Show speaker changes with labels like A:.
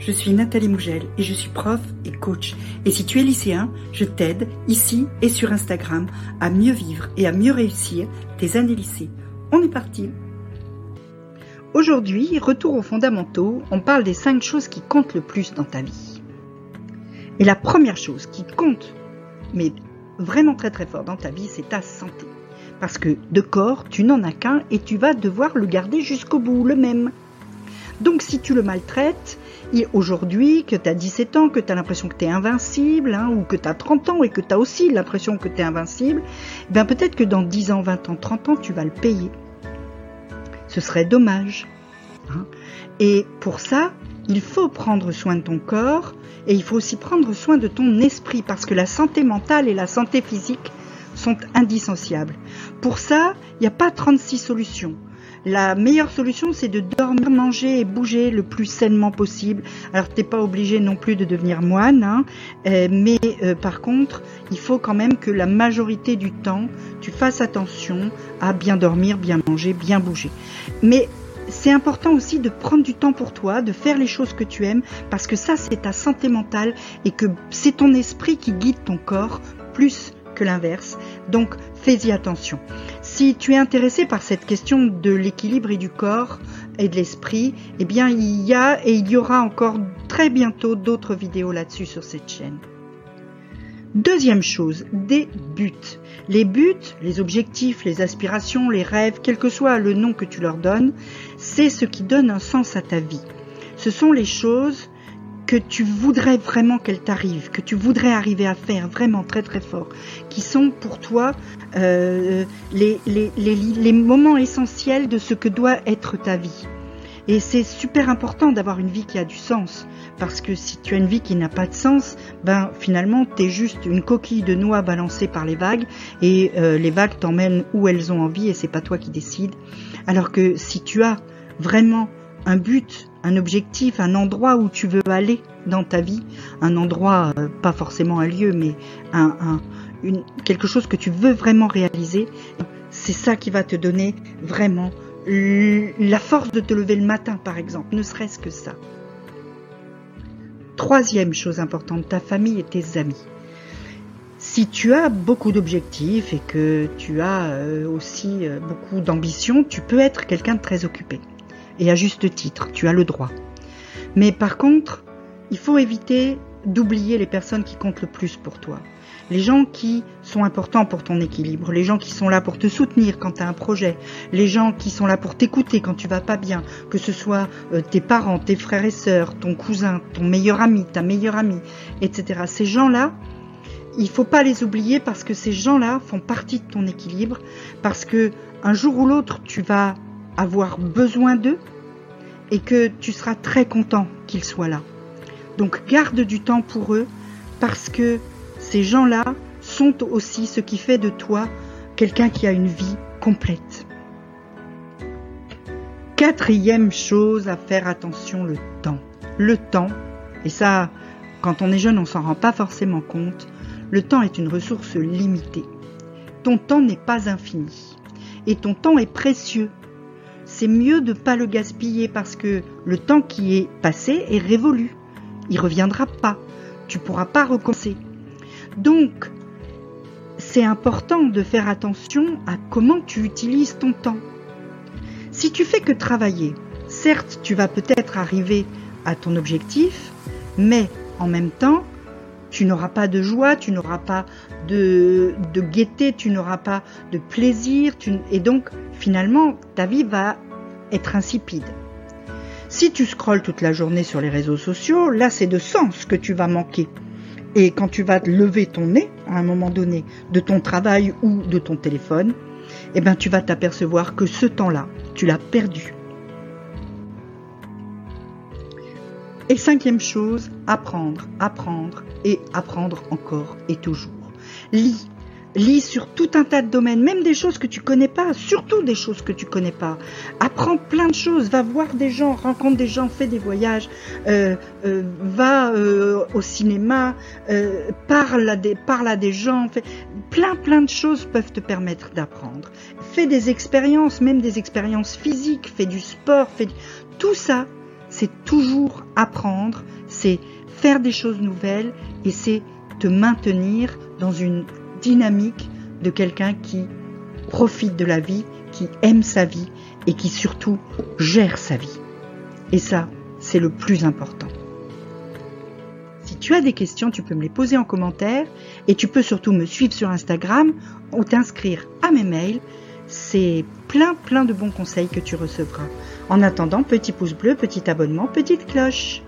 A: je suis Nathalie Mougel et je suis prof et coach. Et si tu es lycéen, je t'aide ici et sur Instagram à mieux vivre et à mieux réussir tes années lycée. On est parti Aujourd'hui, retour aux fondamentaux, on parle des 5 choses qui comptent le plus dans ta vie. Et la première chose qui compte, mais vraiment très très fort dans ta vie, c'est ta santé. Parce que de corps, tu n'en as qu'un et tu vas devoir le garder jusqu'au bout, le même. Donc si tu le maltraites, aujourd'hui, que tu as 17 ans, que tu as l'impression que tu es invincible, hein, ou que tu as 30 ans et que tu as aussi l'impression que tu es invincible, ben peut-être que dans 10 ans, 20 ans, 30 ans, tu vas le payer. Ce serait dommage. Hein. Et pour ça, il faut prendre soin de ton corps et il faut aussi prendre soin de ton esprit parce que la santé mentale et la santé physique sont indissociables. Pour ça, il n'y a pas 36 solutions. La meilleure solution, c'est de dormir, manger et bouger le plus sainement possible. Alors, t'es pas obligé non plus de devenir moine, hein, euh, mais euh, par contre, il faut quand même que la majorité du temps, tu fasses attention à bien dormir, bien manger, bien bouger. Mais c'est important aussi de prendre du temps pour toi, de faire les choses que tu aimes, parce que ça, c'est ta santé mentale et que c'est ton esprit qui guide ton corps plus que l'inverse. Donc, fais-y attention. Si tu es intéressé par cette question de l'équilibre et du corps et de l'esprit, eh bien il y a et il y aura encore très bientôt d'autres vidéos là-dessus sur cette chaîne. Deuxième chose, des buts. Les buts, les objectifs, les aspirations, les rêves, quel que soit le nom que tu leur donnes, c'est ce qui donne un sens à ta vie. Ce sont les choses que tu voudrais vraiment qu'elle t'arrive, que tu voudrais arriver à faire vraiment très très fort, qui sont pour toi euh, les, les, les, les moments essentiels de ce que doit être ta vie. Et c'est super important d'avoir une vie qui a du sens. Parce que si tu as une vie qui n'a pas de sens, ben finalement tu es juste une coquille de noix balancée par les vagues et euh, les vagues t'emmènent où elles ont envie et c'est pas toi qui décides. Alors que si tu as vraiment un but, un objectif, un endroit où tu veux aller dans ta vie, un endroit, euh, pas forcément un lieu, mais quelque chose que tu veux vraiment réaliser, c'est ça qui va te donner vraiment la force de te lever le matin, par exemple, ne serait-ce que ça. Troisième chose importante, ta famille et tes amis. Si tu as beaucoup d'objectifs et que tu as euh, aussi euh, beaucoup d'ambition, tu peux être quelqu'un de très occupé et à juste titre, tu as le droit. Mais par contre, il faut éviter d'oublier les personnes qui comptent le plus pour toi. Les gens qui sont importants pour ton équilibre, les gens qui sont là pour te soutenir quand tu as un projet, les gens qui sont là pour t'écouter quand tu vas pas bien, que ce soit euh, tes parents, tes frères et sœurs, ton cousin, ton meilleur ami, ta meilleure amie, etc. Ces gens-là, il faut pas les oublier parce que ces gens-là font partie de ton équilibre, parce que un jour ou l'autre, tu vas avoir besoin d'eux et que tu seras très content qu'ils soient là. Donc garde du temps pour eux parce que ces gens-là sont aussi ce qui fait de toi quelqu'un qui a une vie complète. Quatrième chose à faire attention, le temps. Le temps, et ça, quand on est jeune, on s'en rend pas forcément compte, le temps est une ressource limitée. Ton temps n'est pas infini. Et ton temps est précieux c'est mieux de ne pas le gaspiller parce que le temps qui est passé est révolu. Il reviendra pas. Tu pourras pas recommencer. Donc, c'est important de faire attention à comment tu utilises ton temps. Si tu fais que travailler, certes, tu vas peut-être arriver à ton objectif, mais en même temps, tu n'auras pas de joie, tu n'auras pas de gaieté, tu n'auras pas de plaisir, et donc finalement ta vie va être insipide. Si tu scrolles toute la journée sur les réseaux sociaux, là c'est de sens que tu vas manquer. Et quand tu vas lever ton nez à un moment donné de ton travail ou de ton téléphone, eh ben tu vas t'apercevoir que ce temps-là, tu l'as perdu. Et cinquième chose, apprendre, apprendre et apprendre encore et toujours. Lis, Lis sur tout un tas de domaines, même des choses que tu connais pas, surtout des choses que tu connais pas. Apprends plein de choses, va voir des gens, rencontre des gens, fais des voyages, euh, euh, va euh, au cinéma, parle, à des, parle à des gens. Plein plein de choses peuvent te permettre d'apprendre. Fais des expériences, même des expériences physiques, fais du sport, fais tout ça c'est toujours apprendre, c'est faire des choses nouvelles et c'est te maintenir dans une dynamique de quelqu'un qui profite de la vie, qui aime sa vie et qui surtout gère sa vie. Et ça, c'est le plus important. Si tu as des questions, tu peux me les poser en commentaire et tu peux surtout me suivre sur Instagram ou t'inscrire à mes mails. C'est plein plein de bons conseils que tu recevras. En attendant, petit pouce bleu, petit abonnement, petite cloche.